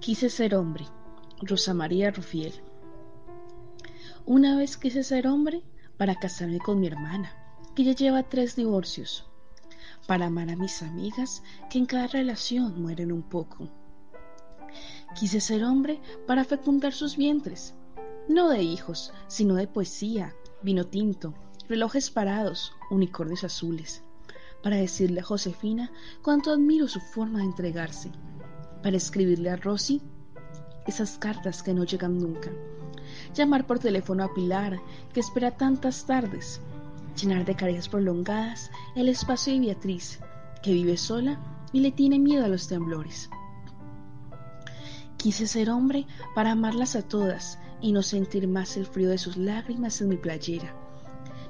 Quise ser hombre. Rosa María Rufiel. Una vez quise ser hombre para casarme con mi hermana, que ya lleva tres divorcios, para amar a mis amigas que en cada relación mueren un poco. Quise ser hombre para fecundar sus vientres, no de hijos, sino de poesía, vino tinto, relojes parados, unicornios azules, para decirle a Josefina cuánto admiro su forma de entregarse para escribirle a Rosy esas cartas que no llegan nunca, llamar por teléfono a Pilar, que espera tantas tardes, llenar de caricias prolongadas el espacio de Beatriz, que vive sola y le tiene miedo a los temblores. Quise ser hombre para amarlas a todas y no sentir más el frío de sus lágrimas en mi playera,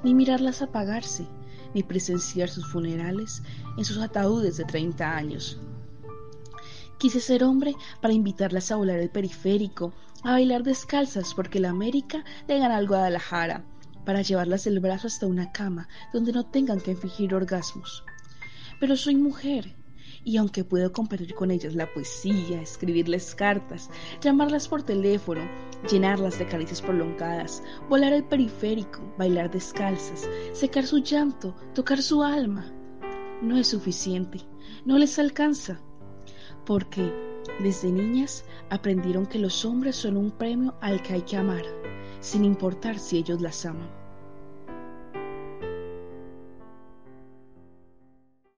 ni mirarlas apagarse, ni presenciar sus funerales en sus ataúdes de 30 años. Quise ser hombre para invitarlas a volar el periférico, a bailar descalzas porque la América le gana al Guadalajara, para llevarlas del brazo hasta una cama donde no tengan que fingir orgasmos. Pero soy mujer y aunque puedo compartir con ellas la poesía, escribirles cartas, llamarlas por teléfono, llenarlas de caricias prolongadas, volar el periférico, bailar descalzas, secar su llanto, tocar su alma, no es suficiente, no les alcanza porque desde niñas aprendieron que los hombres son un premio al que hay que amar, sin importar si ellos las aman.